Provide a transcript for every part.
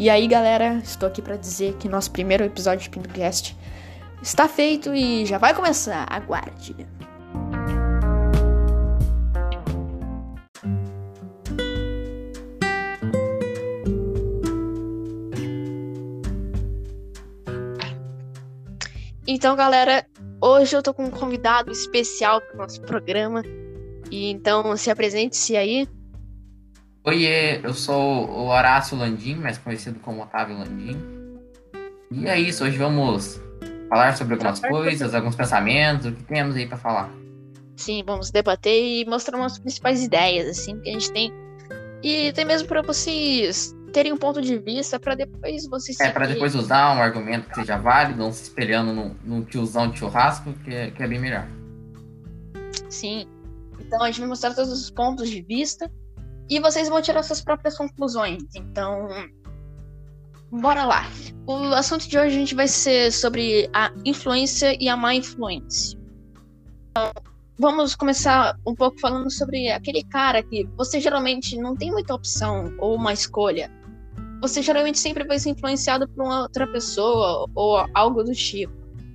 E aí, galera, estou aqui para dizer que nosso primeiro episódio de PintoCast está feito e já vai começar. Aguarde. Então, galera, hoje eu tô com um convidado especial para o nosso programa. E então, se apresente-se aí. Oiê, eu sou o Horácio Landim, mais conhecido como Otávio Landim. E é isso, hoje vamos falar sobre algumas coisas, alguns pensamentos, o que temos aí para falar. Sim, vamos debater e mostrar umas principais ideias, assim, que a gente tem. E até mesmo para vocês terem um ponto de vista para depois vocês. É, para depois usar um argumento que seja válido, não se espelhando num, num tiozão de churrasco, que é, que é bem melhor. Sim. Então a gente vai mostrar todos os pontos de vista e vocês vão tirar suas próprias conclusões. Então, bora lá. O assunto de hoje a gente vai ser sobre a influência e a má influência. Então, vamos começar um pouco falando sobre aquele cara que você geralmente não tem muita opção ou uma escolha você geralmente sempre vai ser influenciado por uma outra pessoa ou algo do tipo,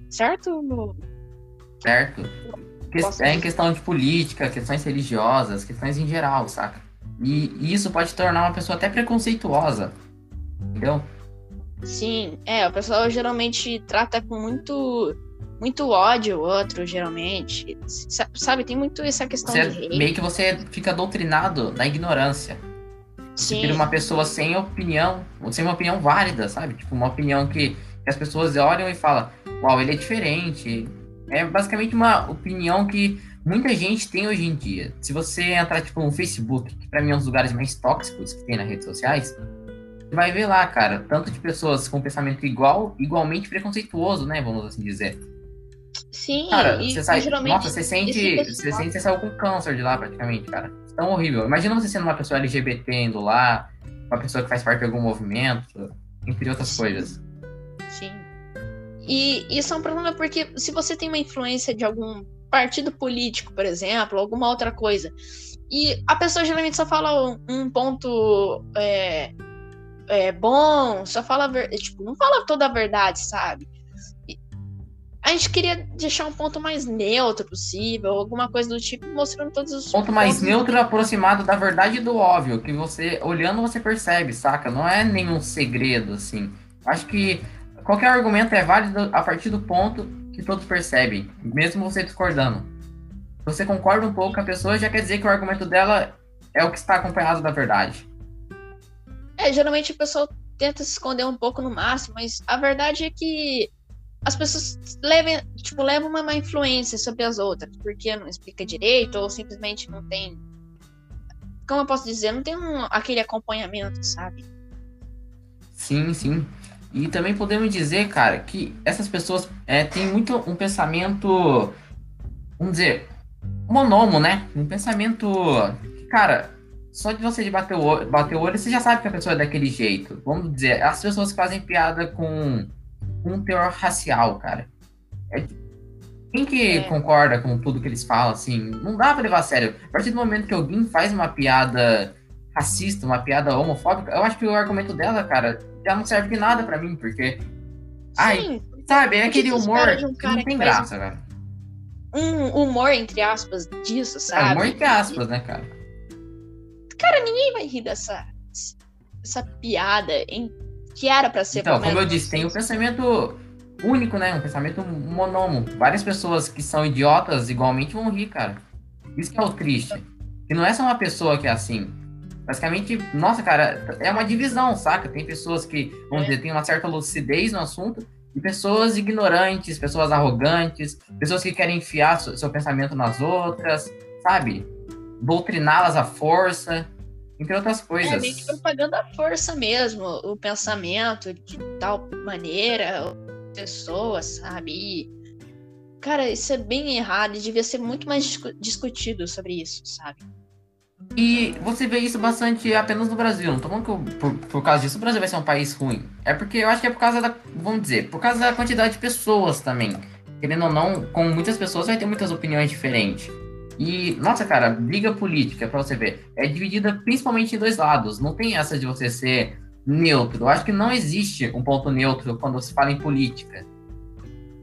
certo? Certo. É em questão de política, questões religiosas, questões em geral, saca? E isso pode tornar uma pessoa até preconceituosa, entendeu? Sim, é, a pessoa geralmente trata com muito muito ódio o outro, geralmente. Sabe, tem muito essa questão você, de Meio que você fica doutrinado na ignorância. Sim. Você uma pessoa sem opinião, sem uma opinião válida, sabe? Tipo, uma opinião que, que as pessoas olham e falam, uau, ele é diferente. É basicamente uma opinião que muita gente tem hoje em dia. Se você entrar, tipo, no Facebook, que pra mim é um dos lugares mais tóxicos que tem nas redes sociais, você vai ver lá, cara, tanto de pessoas com pensamento igual, igualmente preconceituoso, né? Vamos assim dizer. Sim, cara, e, você sai, geralmente. Nossa, você sente. Você sente que você saiu com câncer de lá praticamente, cara tão horrível. Imagina você sendo uma pessoa LGBT indo lá, uma pessoa que faz parte de algum movimento, entre outras coisas. Sim. E isso é um problema porque se você tem uma influência de algum partido político, por exemplo, alguma outra coisa, e a pessoa geralmente só fala um, um ponto é, é, bom, só fala, tipo, não fala toda a verdade, sabe? A gente queria deixar um ponto mais neutro possível, alguma coisa do tipo, mostrando todos os. Ponto mais neutro aproximado da verdade do óbvio, que você, olhando, você percebe, saca? Não é nenhum segredo, assim. Acho que qualquer argumento é válido a partir do ponto que todos percebem, mesmo você discordando. Você concorda um pouco com a pessoa, já quer dizer que o argumento dela é o que está acompanhado da verdade. É, geralmente a pessoa tenta se esconder um pouco no máximo, mas a verdade é que as pessoas levam, tipo, levam uma má influência sobre as outras, porque não explica direito, ou simplesmente não tem. Como eu posso dizer, não tem um, aquele acompanhamento, sabe? Sim, sim. E também podemos dizer, cara, que essas pessoas é, têm muito um pensamento, vamos dizer, monomo, né? Um pensamento. Cara, só de você bater o, olho, bater o olho, você já sabe que a pessoa é daquele jeito. Vamos dizer, as pessoas que fazem piada com um teor racial, cara. É, quem que é. concorda com tudo que eles falam, assim, não dá pra levar a sério. A partir do momento que alguém faz uma piada racista, uma piada homofóbica, eu acho que o argumento dela, cara, já não serve de nada para mim, porque. Sim. Ai, sabe, é aquele humor um que não tem graça, cara. Um humor, entre aspas, disso, sabe? É, humor entre aspas, né, cara? Cara, ninguém vai rir dessa, essa piada, que era para ser. Então, como eu disse, tem o um pensamento único, né? Um pensamento monômo. Várias pessoas que são idiotas igualmente vão rir, cara. Isso que é o triste. Que não é só uma pessoa que é assim. Basicamente, nossa, cara, é uma divisão, saca? Tem pessoas que, vamos é. dizer, têm uma certa lucidez no assunto e pessoas ignorantes, pessoas arrogantes, pessoas que querem enfiar seu pensamento nas outras, sabe? Doutriná-las à força entre outras coisas. É meio que propaganda à força mesmo, o pensamento de tal maneira, pessoas, sabe? E, cara, isso é bem errado e devia ser muito mais discu discutido sobre isso, sabe? E você vê isso bastante apenas no Brasil. Não tô falando que por, por causa disso o Brasil vai ser um país ruim. É porque eu acho que é por causa da. Vamos dizer, por causa da quantidade de pessoas também. Querendo ou não, com muitas pessoas vai ter muitas opiniões diferentes. E, nossa, cara, briga política, pra você ver, é dividida principalmente em dois lados. Não tem essa de você ser neutro. Eu acho que não existe um ponto neutro quando se fala em política.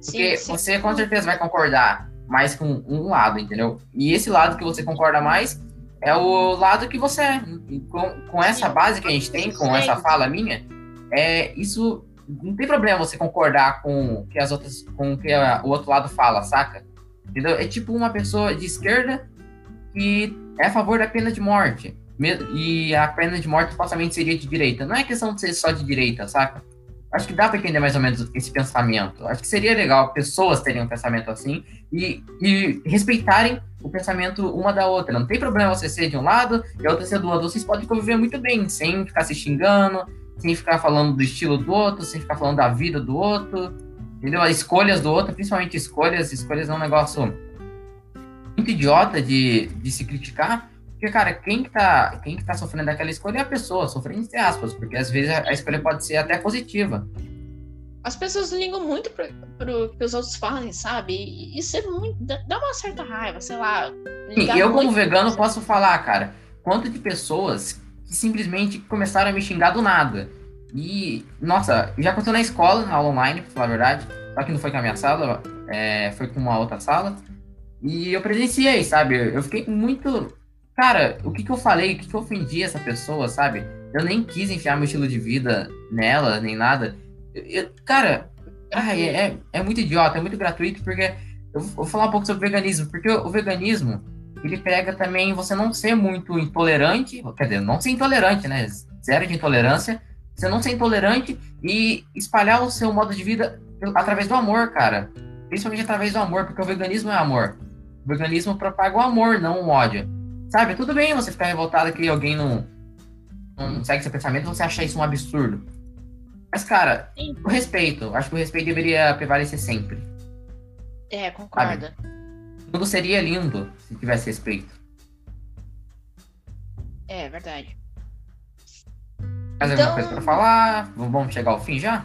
Porque sim, sim. você com certeza vai concordar mais com um lado, entendeu? E esse lado que você concorda mais é o lado que você é. Com, com essa base que a gente tem, com essa fala minha, é isso não tem problema você concordar com que as outras com o que a, o outro lado fala, saca? Entendeu? É tipo uma pessoa de esquerda que é a favor da pena de morte. E a pena de morte supostamente seria de direita. Não é questão de ser só de direita, saca? Acho que dá para entender mais ou menos esse pensamento. Acho que seria legal pessoas terem um pensamento assim e, e respeitarem o pensamento uma da outra. Não tem problema você ser de um lado e a outra ser do outro. Vocês podem conviver muito bem, sem ficar se xingando, sem ficar falando do estilo do outro, sem ficar falando da vida do outro, entendeu? As escolhas do outro, principalmente escolhas. Escolhas é um negócio muito idiota de, de se criticar, porque, cara, quem que, tá, quem que tá sofrendo daquela escolha é a pessoa, sofrendo entre aspas, porque às vezes a, a escolha pode ser até positiva. As pessoas ligam muito pro, pro que os outros falem, sabe? E isso é muito. dá uma certa raiva, sei lá. Sim, eu, como vegano, posso falar, cara, quanto de pessoas que simplesmente começaram a me xingar do nada. E, nossa, já aconteceu na escola, na aula online, pra falar a verdade. Só que não foi com a minha sala, é, foi com uma outra sala. E eu presenciei, sabe? Eu fiquei muito Cara, o que que eu falei? O que que eu ofendi essa pessoa, sabe? Eu nem quis enfiar meu estilo de vida nela, nem nada. Eu, eu, cara, ai, é, é muito idiota, é muito gratuito, porque eu vou falar um pouco sobre o veganismo, porque o, veganismo, ele pega também você não ser muito intolerante, quer dizer, não ser intolerante, né? Zero de intolerância, você não ser intolerante e espalhar o seu modo de vida através do amor, cara. Principalmente através do amor, porque o veganismo é amor. O veganismo propaga o amor, não o ódio. Sabe, tudo bem você ficar revoltado que alguém não, não segue seu pensamento, você achar isso um absurdo. Mas, cara, Sim. o respeito. Acho que o respeito deveria prevalecer sempre. É, concordo. Sabe? Tudo seria lindo se tivesse respeito. É, verdade. Mais então... alguma coisa pra falar? Vamos chegar ao fim já?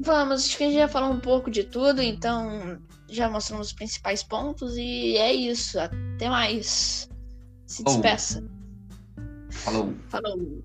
Vamos, acho que a gente já falou um pouco de tudo, então já mostramos os principais pontos e é isso. Até mais. Se despeça. Falou. Falou.